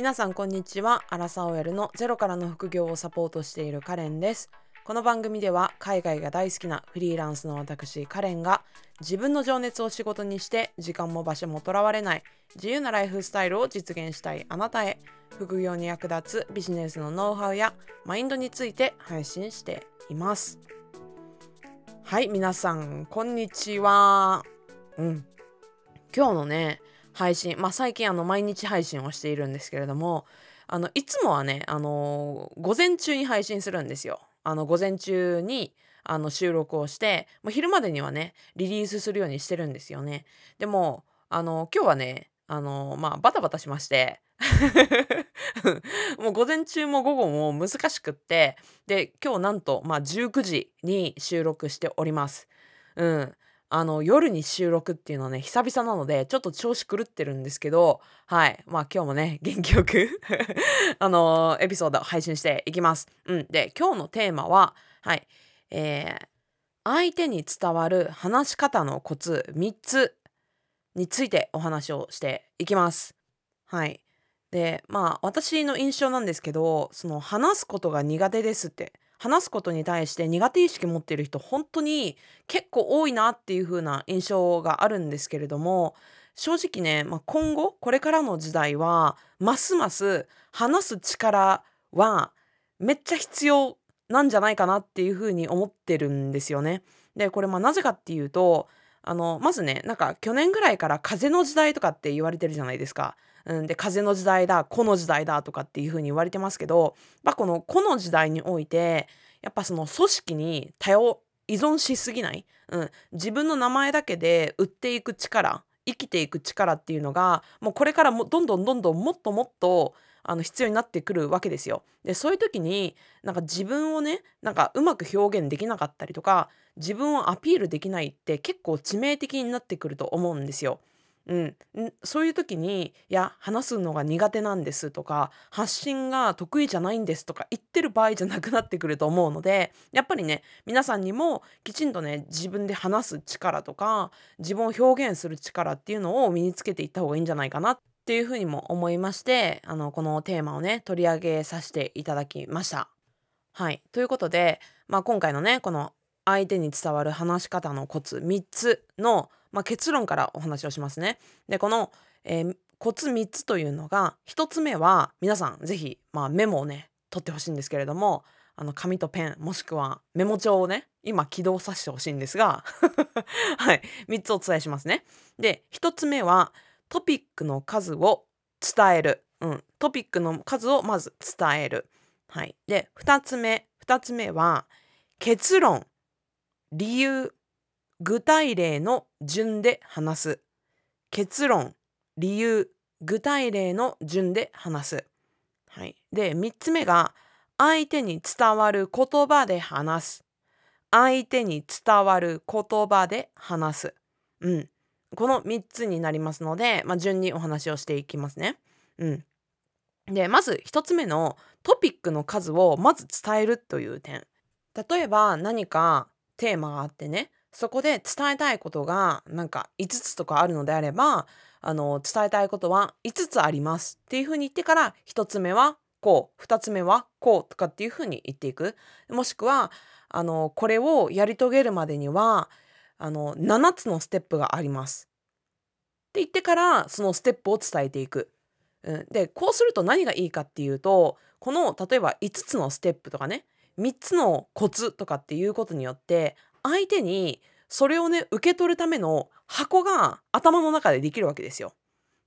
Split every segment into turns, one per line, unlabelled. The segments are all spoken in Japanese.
皆さんこんにちは。アラサー OL のゼロからの副業をサポートしているカレンです。この番組では海外が大好きなフリーランスの私カレンが自分の情熱を仕事にして時間も場所もとらわれない自由なライフスタイルを実現したいあなたへ副業に役立つビジネスのノウハウやマインドについて配信しています。はい皆さんこんにちは。うん。今日のね配信まあ最近あの毎日配信をしているんですけれどもあのいつもはねあの午前中に配信するんですよ。あの午前中にあの収録をしてもう昼までにはねリリースするようにしてるんですよね。でもあの今日はねあのまあバタバタしまして。もう午前中も午後も難しくってで今日なんと、まあ、19時に収録しております。うん、あの夜に収録っていうのはね久々なのでちょっと調子狂ってるんですけどはい。まあ今日もね 元気よくあのエピソード配信していきます。うん、で今日のテーマははい。えー、相手に伝わる話し方のコツ3つについてお話をしていきます。はい。でまあ私の印象なんですけどその話すことが苦手ですって。話すことに対して苦手意識持ってる人本当に結構多いなっていう風な印象があるんですけれども正直ね、まあ、今後これからの時代はますます話す力はめっちゃ必要なんじゃないかなっていう風に思ってるんですよね。でこれまあなぜかっていうとあのまずねなんか去年ぐらいから風の時代とかって言われてるじゃないですか。うん、で風の時代だこの時代だとかっていう風に言われてますけど、まあ、このこの時代においてやっぱその組織に頼依存しすぎない、うん、自分の名前だけで売っていく力生きていく力っていうのがもうこれからもどんどんどんどんもっともっとあの必要になってくるわけですよ。でそういう時になんか自分をねなんかうまく表現できなかったりとか自分をアピールできないって結構致命的になってくると思うんですよ。うん、そういう時に「いや話すのが苦手なんです」とか「発信が得意じゃないんです」とか言ってる場合じゃなくなってくると思うのでやっぱりね皆さんにもきちんとね自分で話す力とか自分を表現する力っていうのを身につけていった方がいいんじゃないかなっていうふうにも思いましてあのこのテーマをね取り上げさせていただきました。はいということで、まあ、今回のねこの相手に伝わる話し方のコツ3つのまあ、結論からお話をしますね。でこの、えー、コツ3つというのが1つ目は皆さん是非、まあ、メモをね取ってほしいんですけれどもあの紙とペンもしくはメモ帳をね今起動させてほしいんですが はい3つお伝えしますね。で1つ目はトピックの数を伝える、うん、トピックの数をまず伝える。はい、で2つ目2つ目は結論理由具体例の順で話す。結論理由具体例の順で話す、はい、で3つ目が相手に伝わる言葉で話す。相手に伝わる言葉で話す、うん、この3つになりますので、まあ、順にお話をしていきますね。うん、でまず1つ目のトピックの数をまず伝えるという点。例えば何かテーマがあってねそこで伝えたいことがなんか5つとかあるのであればあの伝えたいことは5つあります。っていうふうに言ってから1つ目はこう2つ目はこうとかっていうふうに言っていく。もしくはあのこれをやり遂げるまでにはあの7つのステップがありますって言ってからそのステップを伝えていく。うん、でこうすると何がいいかっていうとこの例えば5つのステップとかね3つのコツとかっていうことによって相手にそれをね受け取るための箱が頭の中でできるわけですよ。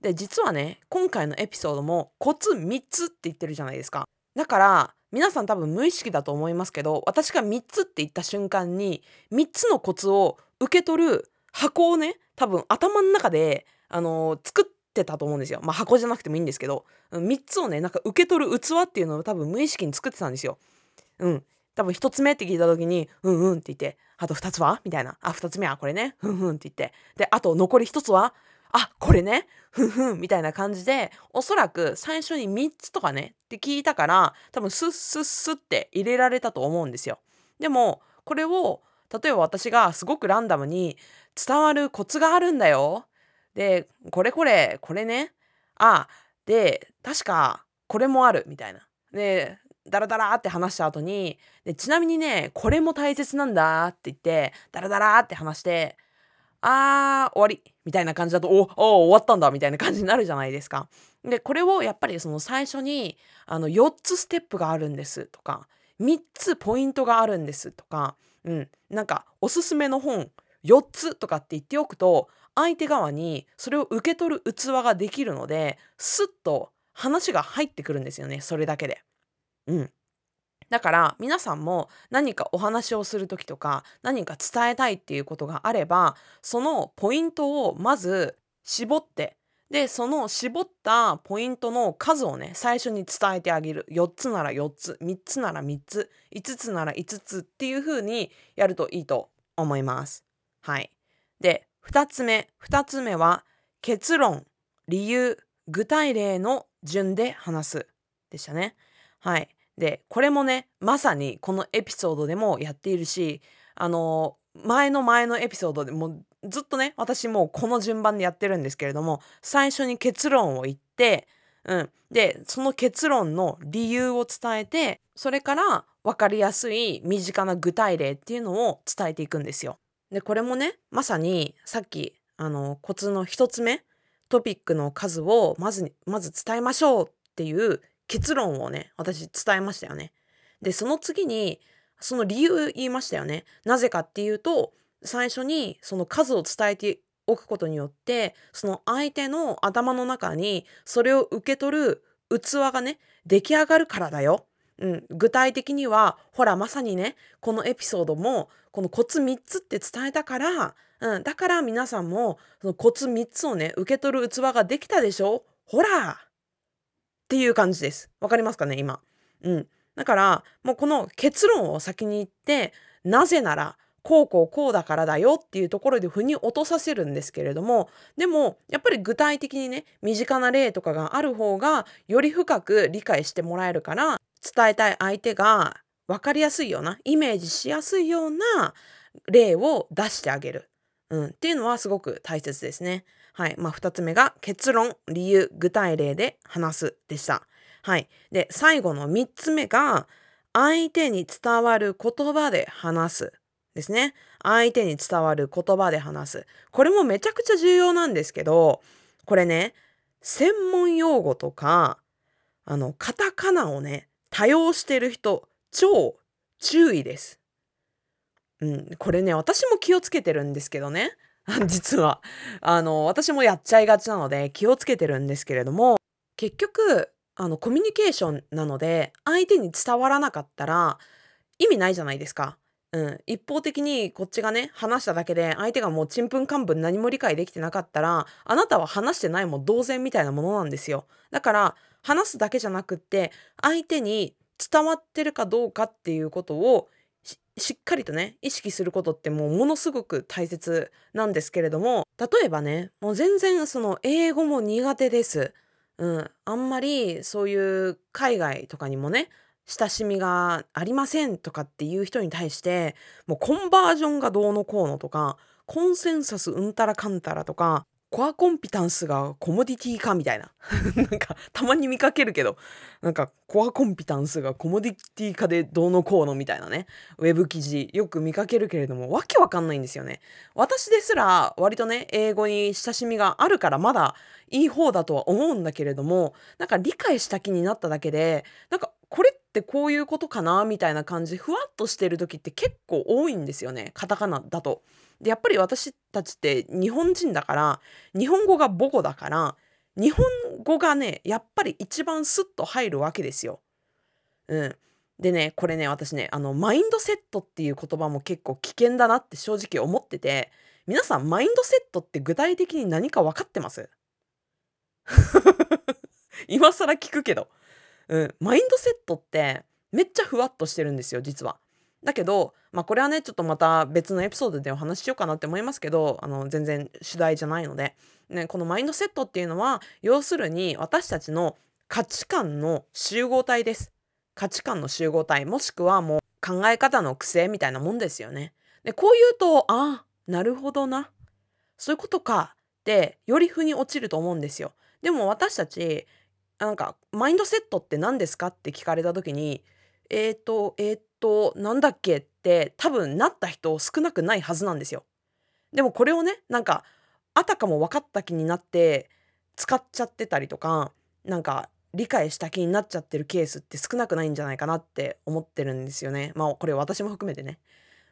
で実はね今回のエピソードもコツ3つって言ってるじゃないですか。だから皆さん多分無意識だと思いますけど私が3つって言った瞬間に3つのコツを受け取る箱をね多分頭の中で、あの、作ってたと思うんですよ。まあ箱じゃなくてもいいんですけど3つをねなんか受け取る器っていうのを多分無意識に作ってたんですよ。うん。多分1つ目って聞いた時に「うんうん」って言って「あと2つは?」みたいな「あ2つ目はこれねふんふん」って言ってであと残り1つは「あこれねふんふん」みたいな感じでおそらく最初に3つとかねって聞いたから多分スッスッスッって入れられたと思うんですよ。でもこれを例えば私がすごくランダムに伝わるコツがあるんだよ。でこれこれこれねあで確かこれもあるみたいな。でダラダラって話した後にでちなみにねこれも大切なんだって言ってダラダラって話してあー終わりみたいな感じだとおお終わったんだみたいな感じになるじゃないですか。でこれをやっぱりその最初にあの4つステップがあるんですとか3つポイントがあるんですとか、うん、なんかおすすめの本4つとかって言っておくと相手側にそれを受け取る器ができるのでスッと話が入ってくるんですよねそれだけで。うん、だから皆さんも何かお話をする時とか何か伝えたいっていうことがあればそのポイントをまず絞ってでその絞ったポイントの数をね最初に伝えてあげる4つなら4つ3つなら3つ5つなら5つっていう風にやるといいと思います。はい。で2つ目2つ目は結論理由具体例の順で話すでしたね。はい。でこれもねまさにこのエピソードでもやっているしあの前の前のエピソードでもずっとね私もうこの順番でやってるんですけれども最初に結論を言って、うん、でその結論の理由を伝えてそれから分かりやすい身近な具体例っていうのを伝えていくんですよ。でこれもねまさにさっきあのコツの1つ目トピックの数をまずまず伝えましょうっていう結論をね私伝えましたよね。でその次にその理由言いましたよね。なぜかっていうと最初にその数を伝えておくことによってその相手の頭の中にそれを受け取る器がね出来上がるからだよ。うん、具体的にはほらまさにねこのエピソードもこのコツ3つって伝えたから、うん、だから皆さんもそのコツ3つをね受け取る器ができたでしょ？ほらっていう感じです。わかりますかね今？うん。だからもうこの結論を先に言ってなぜならこうこうこうだからだよっていうところで腑に落とさせるんですけれどもでもやっぱり具体的にね身近な例とかがある方がより深く理解してもらえるから伝えたい相手が分かりやすいようなイメージしやすいような例を出してあげる、うん、っていうのはすごく大切ですね。はいまあ、2つ目が結論理由具体例で話すでした。はい、で最後の3つ目が相手に伝わる言葉で話すですね。相手に伝わる言葉で話す。これもめちゃくちゃ重要なんですけど、これね、専門用語とか、あの、カタカナをね、多用してる人、超注意です。うん、これね、私も気をつけてるんですけどね。実は。あの、私もやっちゃいがちなので気をつけてるんですけれども、結局、あの、コミュニケーションなので、相手に伝わらなかったら意味ないじゃないですか。うん、一方的にこっちがね話しただけで相手がもうちんぷんかんぷん何も理解できてなかったらあなたは話してないも同然みたいなものなんですよ。だから話すだけじゃなくって相手に伝わってるかどうかっていうことをしっかりとね意識することってもうものすごく大切なんですけれども例えばねもう全然その英語も苦手です。うん、あんまりそういう海外とかにもね親しみがありませんとかっていう人に対してもうコンバージョンがどうのこうのとかコンセンサスうんたらかんたらとかコアコンピタンスがコモディティかみたいな。なんかたまに見かけるけどなんかコアコンピタンスがコモディティ化でどうのこうのみたいなね。ウェブ記事よく見かけるけれどもわけわかんないんですよね。私ですら割とね英語に親しみがあるからまだいい方だとは思うんだけれどもなんか理解した気になっただけでなんかこれってこういうことかなみたいな感じふわっとしてる時って結構多いんですよねカタカナだと。でやっぱり私たちって日本人だから日本語が母語だから日本語がねやっぱり一番スッと入るわけですよ。うん、でねこれね私ねあのマインドセットっていう言葉も結構危険だなって正直思ってて皆さんマインドセットって具体的に何か分かってます？今更聞くけど、うん、マインドセットってめっちゃふわっとしてるんですよ実は。だけど、まあ、これはねちょっとまた別のエピソードでお話ししようかなって思いますけどあの全然主題じゃないので、ね、このマインドセットっていうのは要するに私たちの価値観の集合体です。価値観の集合体もしくはもう考え方の癖みたいなもんですよね。でこう言うとあなるほどなそういうことかってより腑に落ちると思うんですよ。でも私たちなんかマインドセットって何ですか？って聞かれた時にえーとえーとなんだっけって多分なった人少なくないはずなんですよ。でもこれをねなんかあたかも分かった気になって使っちゃってたりとかなんか理解した気になっちゃってるケースって少なくないんじゃないかなって思ってるんですよね。まあこれ私も含めてね。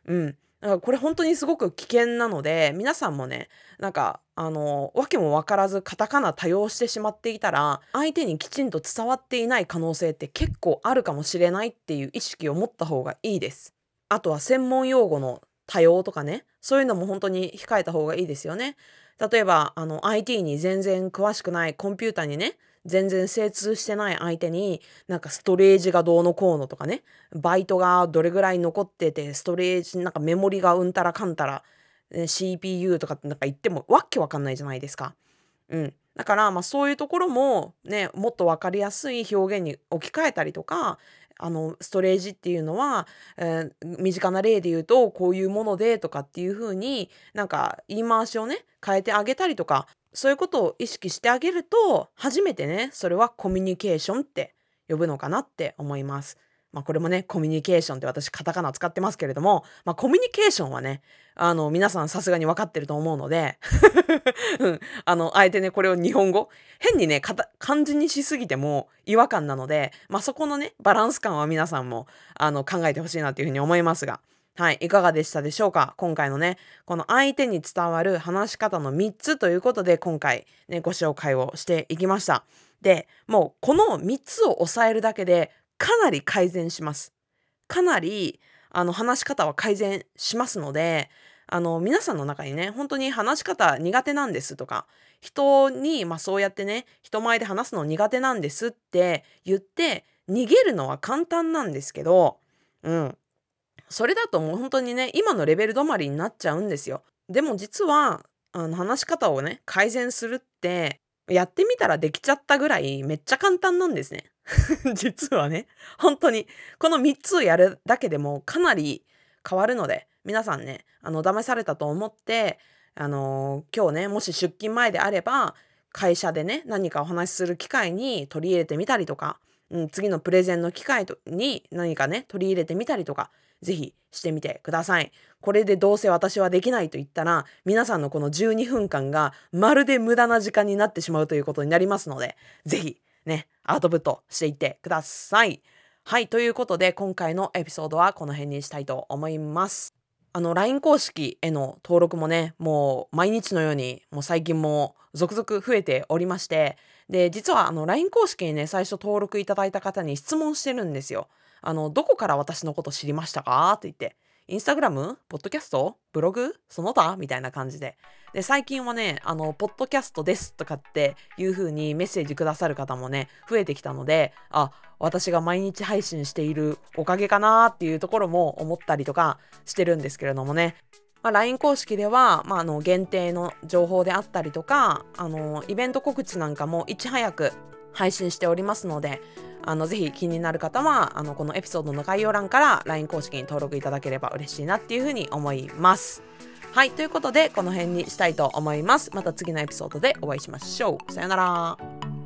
うん。だからこれ本当にすごく危険なので皆さんもねなんかあの訳も分からずカタカナ多用してしまっていたら相手にきちんと伝わっていない可能性って結構あるかもしれないっていう意識を持った方がいいです。あとは専門用語の多用とかねそういうのも本当に控えた方がいいですよね。例えばあの IT に全然詳しくないコンピューターにね全然精通してない相手になんかストレージがどうのこうのとかねバイトがどれぐらい残っててストレージなんかメモリがうんたらかんたら CPU とかってなんか言ってもわけわかんないじゃないですか。うん、だからまあそういうところもねもっと分かりやすい表現に置き換えたりとかあのストレージっていうのは、えー、身近な例で言うとこういうものでとかっていう風になんか言い回しをね変えてあげたりとかそういうことを意識してあげると初めてねそれはコミュニケーションって呼ぶのかなって思います。まあこれもねコミュニケーションって私カタカナ使ってますけれども、まあ、コミュニケーションはねあの皆さんさすがに分かってると思うので、うん、あのあえてねこれを日本語変にね漢字にしすぎても違和感なので、まあ、そこのねバランス感は皆さんもあの考えてほしいなっていうふうに思いますが。はい、いかがでしたでしょうか？今回のね、この相手に伝わる話し方の3つということで、今回ね、ご紹介をしていきました。で、もうこの3つを抑えるだけで、かなり改善します。かなり、あの、話し方は改善しますので、あの、皆さんの中にね、本当に話し方苦手なんですとか、人に、まあそうやってね、人前で話すの苦手なんですって言って、逃げるのは簡単なんですけど、うん。それだともう本当にね今のレベル止まりになっちゃうんですよ。でも実はあの話し方をね改善するってやってみたらできちゃったぐらいめっちゃ簡単なんですね。実はね本当にこの3つをやるだけでもかなり変わるので皆さんねあの騙されたと思ってあの、今日ねもし出勤前であれば会社でね何かお話しする機会に取り入れてみたりとか、うん、次のプレゼンの機会に何かね取り入れてみたりとかぜひしてみてください。これでどうせ私はできないと言ったら、皆さんのこの12分間がまるで無駄な時間になってしまうということになりますので、ぜひね、アウトプットしていってください。はい、ということで今回のエピソードはこの辺にしたいと思います。あの LINE 公式への登録もね、もう毎日のようにもう最近も続々増えておりまして、で、実はあの LINE 公式にね、最初登録いただいた方に質問してるんですよ。あの、どこから私のこと知りましたか？って言って、インスタグラム？ポッドキャスト？ブログ？その他？みたいな感じで。で、最近はね、あの、ポッドキャストですとかっていう風にメッセージくださる方もね、増えてきたので、あ、私が毎日配信しているおかげかなっていうところも思ったりとかしてるんですけれどもね。まあ、LINE 公式では、まあ、あの限定の情報であったりとかあのイベント告知なんかもいち早く配信しておりますのであのぜひ気になる方はあのこのエピソードの概要欄から LINE 公式に登録いただければ嬉しいなっていうふうに思います。はい、ということでこの辺にしたいと思います。また次のエピソードでお会いしましょう。さよなら。